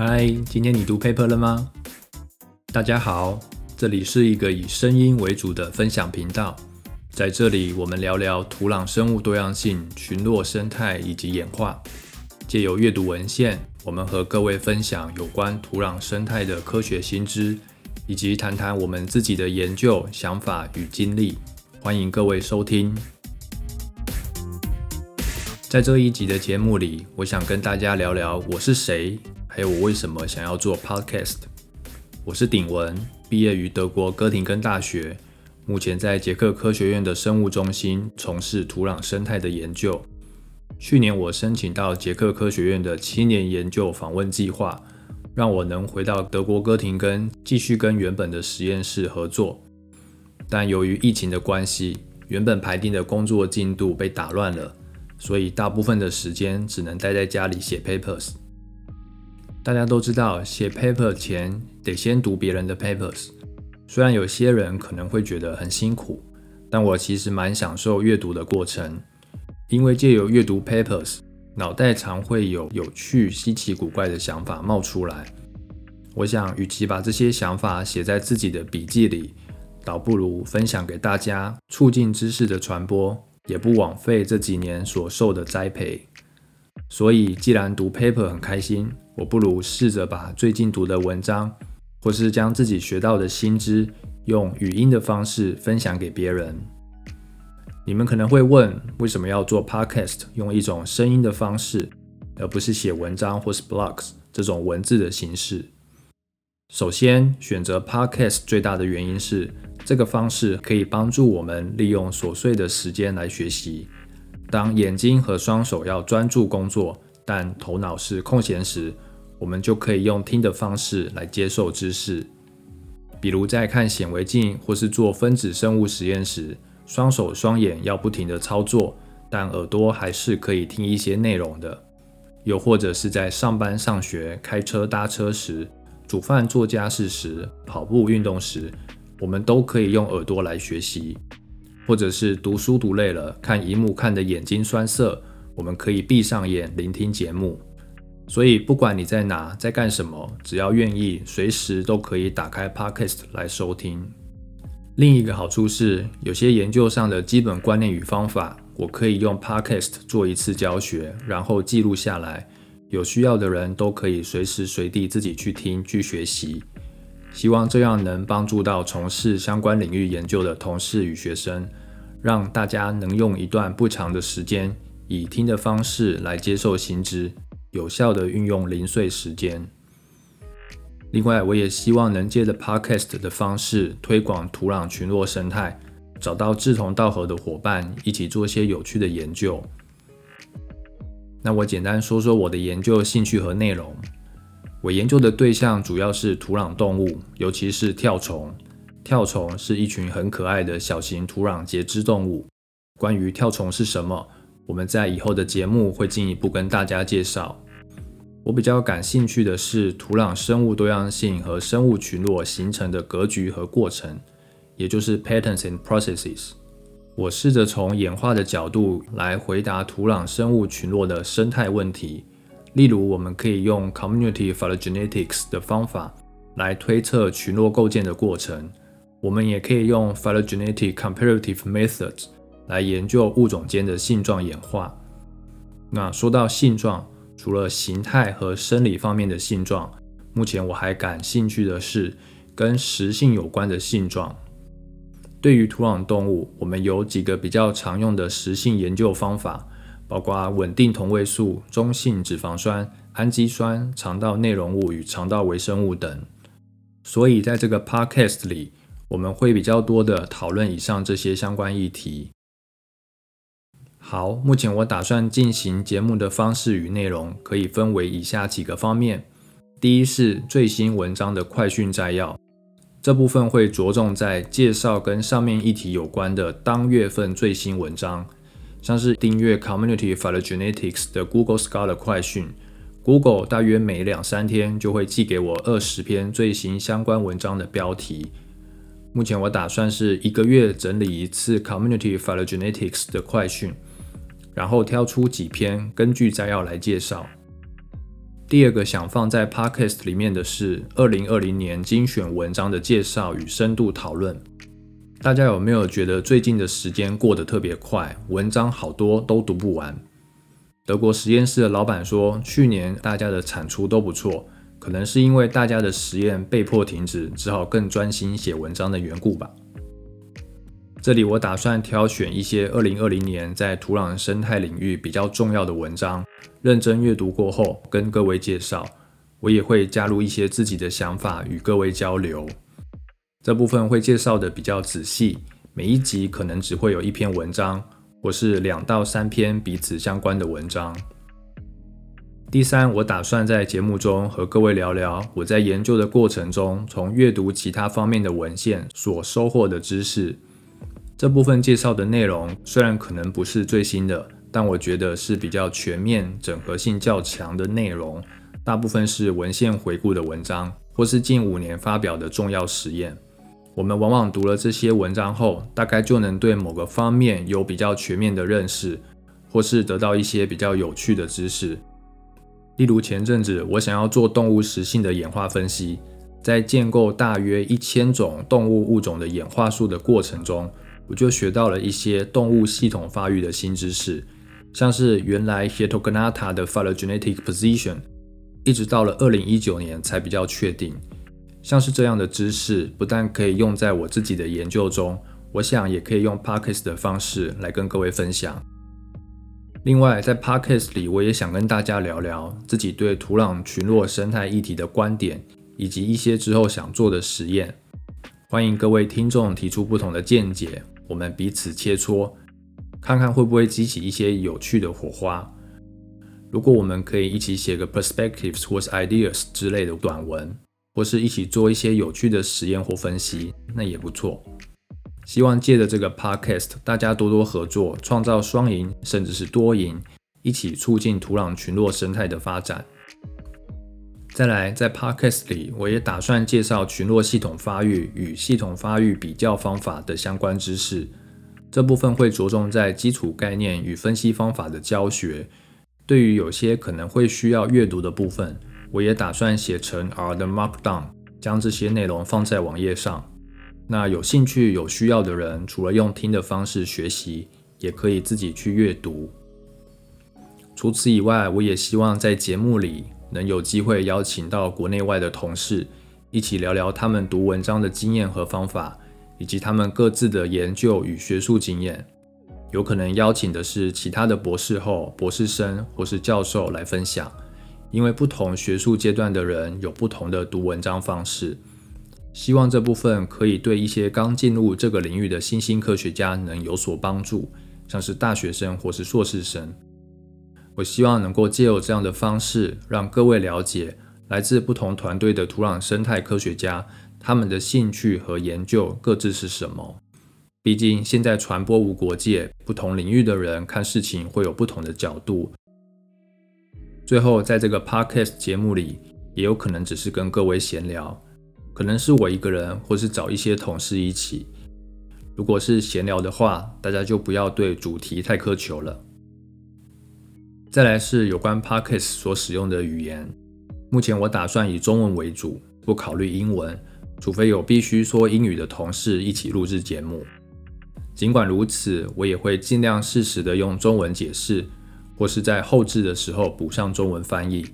嗨，今天你读 paper 了吗？大家好，这里是一个以声音为主的分享频道，在这里我们聊聊土壤生物多样性、群落生态以及演化。借由阅读文献，我们和各位分享有关土壤生态的科学新知，以及谈谈我们自己的研究想法与经历。欢迎各位收听。在这一集的节目里，我想跟大家聊聊我是谁，还有我为什么想要做 podcast。我是鼎文，毕业于德国哥廷根大学，目前在捷克科学院的生物中心从事土壤生态的研究。去年我申请到捷克科学院的七年研究访问计划，让我能回到德国哥廷根继续跟原本的实验室合作。但由于疫情的关系，原本排定的工作进度被打乱了。所以大部分的时间只能待在家里写 papers。大家都知道，写 paper 前得先读别人的 papers。虽然有些人可能会觉得很辛苦，但我其实蛮享受阅读的过程，因为借由阅读 papers，脑袋常会有有趣、稀奇古怪的想法冒出来。我想，与其把这些想法写在自己的笔记里，倒不如分享给大家，促进知识的传播。也不枉费这几年所受的栽培，所以既然读 paper 很开心，我不如试着把最近读的文章，或是将自己学到的新知，用语音的方式分享给别人。你们可能会问，为什么要做 podcast，用一种声音的方式，而不是写文章或是 blogs 这种文字的形式？首先，选择 podcast 最大的原因是。这个方式可以帮助我们利用琐碎的时间来学习。当眼睛和双手要专注工作，但头脑是空闲时，我们就可以用听的方式来接受知识。比如在看显微镜或是做分子生物实验时，双手双眼要不停地操作，但耳朵还是可以听一些内容的。又或者是在上班、上学、开车、搭车时，煮饭、做家事时，跑步、运动时。我们都可以用耳朵来学习，或者是读书读累了，看荧幕看的眼睛酸涩，我们可以闭上眼聆听节目。所以不管你在哪，在干什么，只要愿意，随时都可以打开 Podcast 来收听。另一个好处是，有些研究上的基本观念与方法，我可以用 Podcast 做一次教学，然后记录下来，有需要的人都可以随时随地自己去听去学习。希望这样能帮助到从事相关领域研究的同事与学生，让大家能用一段不长的时间，以听的方式来接受新知，有效的运用零碎时间。另外，我也希望能借着 Podcast 的方式推广土壤群落生态，找到志同道合的伙伴，一起做些有趣的研究。那我简单说说我的研究兴趣和内容。我研究的对象主要是土壤动物，尤其是跳虫。跳虫是一群很可爱的小型土壤节肢动物。关于跳虫是什么，我们在以后的节目会进一步跟大家介绍。我比较感兴趣的是土壤生物多样性和生物群落形成的格局和过程，也就是 patterns and processes。我试着从演化的角度来回答土壤生物群落的生态问题。例如，我们可以用 community phylogenetics 的方法来推测群落构建的过程。我们也可以用 phylogenetic comparative methods 来研究物种间的性状演化。那说到性状，除了形态和生理方面的性状，目前我还感兴趣的是跟食性有关的性状。对于土壤动物，我们有几个比较常用的食性研究方法。包括稳定同位素、中性脂肪酸、氨基酸、肠道内容物与肠道微生物等。所以，在这个 podcast 里，我们会比较多的讨论以上这些相关议题。好，目前我打算进行节目的方式与内容，可以分为以下几个方面：第一是最新文章的快讯摘要，这部分会着重在介绍跟上面议题有关的当月份最新文章。像是订阅 Community Phylogenetics 的 Google Scholar 快讯，Google 大约每两三天就会寄给我二十篇最新相关文章的标题。目前我打算是一个月整理一次 Community Phylogenetics 的快讯，然后挑出几篇根据摘要来介绍。第二个想放在 Podcast 里面的是二零二零年精选文章的介绍与深度讨论。大家有没有觉得最近的时间过得特别快，文章好多都读不完？德国实验室的老板说，去年大家的产出都不错，可能是因为大家的实验被迫停止，只好更专心写文章的缘故吧。这里我打算挑选一些二零二零年在土壤生态领域比较重要的文章，认真阅读过后跟各位介绍。我也会加入一些自己的想法与各位交流。这部分会介绍的比较仔细，每一集可能只会有一篇文章。或是两到三篇彼此相关的文章。第三，我打算在节目中和各位聊聊我在研究的过程中，从阅读其他方面的文献所收获的知识。这部分介绍的内容虽然可能不是最新的，但我觉得是比较全面、整合性较强的内容。大部分是文献回顾的文章，或是近五年发表的重要实验。我们往往读了这些文章后，大概就能对某个方面有比较全面的认识，或是得到一些比较有趣的知识。例如前阵子我想要做动物食性的演化分析，在建构大约一千种动物物种的演化树的过程中，我就学到了一些动物系统发育的新知识，像是原来 Heterogonata 的 phylogenetic position，一直到了二零一九年才比较确定。像是这样的知识，不但可以用在我自己的研究中，我想也可以用 parkes 的方式来跟各位分享。另外，在 parkes 里，我也想跟大家聊聊自己对土壤群落生态议题的观点，以及一些之后想做的实验。欢迎各位听众提出不同的见解，我们彼此切磋，看看会不会激起一些有趣的火花。如果我们可以一起写个 perspectives 或是 ideas 之类的短文。或是一起做一些有趣的实验或分析，那也不错。希望借着这个 podcast，大家多多合作，创造双赢，甚至是多赢，一起促进土壤群落生态的发展。再来，在 podcast 里，我也打算介绍群落系统发育与系统发育比较方法的相关知识。这部分会着重在基础概念与分析方法的教学。对于有些可能会需要阅读的部分。我也打算写成 R 的 Markdown，将这些内容放在网页上。那有兴趣、有需要的人，除了用听的方式学习，也可以自己去阅读。除此以外，我也希望在节目里能有机会邀请到国内外的同事，一起聊聊他们读文章的经验和方法，以及他们各自的研究与学术经验。有可能邀请的是其他的博士后、博士生或是教授来分享。因为不同学术阶段的人有不同的读文章方式，希望这部分可以对一些刚进入这个领域的新兴科学家能有所帮助，像是大学生或是硕士生。我希望能够借由这样的方式，让各位了解来自不同团队的土壤生态科学家，他们的兴趣和研究各自是什么。毕竟现在传播无国界，不同领域的人看事情会有不同的角度。最后，在这个 podcast 节目里，也有可能只是跟各位闲聊，可能是我一个人，或是找一些同事一起。如果是闲聊的话，大家就不要对主题太苛求了。再来是有关 podcasts 所使用的语言，目前我打算以中文为主，不考虑英文，除非有必须说英语的同事一起录制节目。尽管如此，我也会尽量适时的用中文解释。或是在后置的时候补上中文翻译，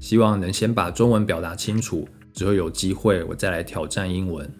希望能先把中文表达清楚，之后有机会我再来挑战英文。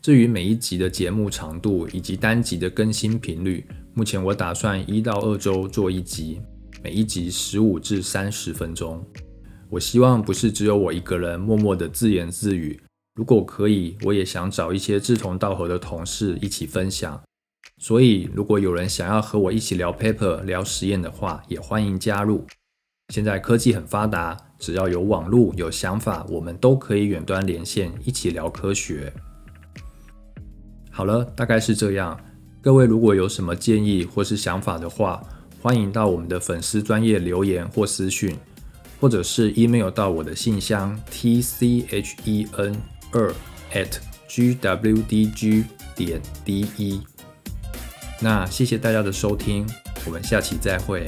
至于每一集的节目长度以及单集的更新频率，目前我打算一到二周做一集，每一集十五至三十分钟。我希望不是只有我一个人默默的自言自语，如果可以，我也想找一些志同道合的同事一起分享。所以，如果有人想要和我一起聊 paper、聊实验的话，也欢迎加入。现在科技很发达，只要有网络、有想法，我们都可以远端连线，一起聊科学。好了，大概是这样。各位如果有什么建议或是想法的话，欢迎到我们的粉丝专业留言或私讯，或者是 email 到我的信箱 t c h e n 二 at g w d g 点 d e。那谢谢大家的收听，我们下期再会。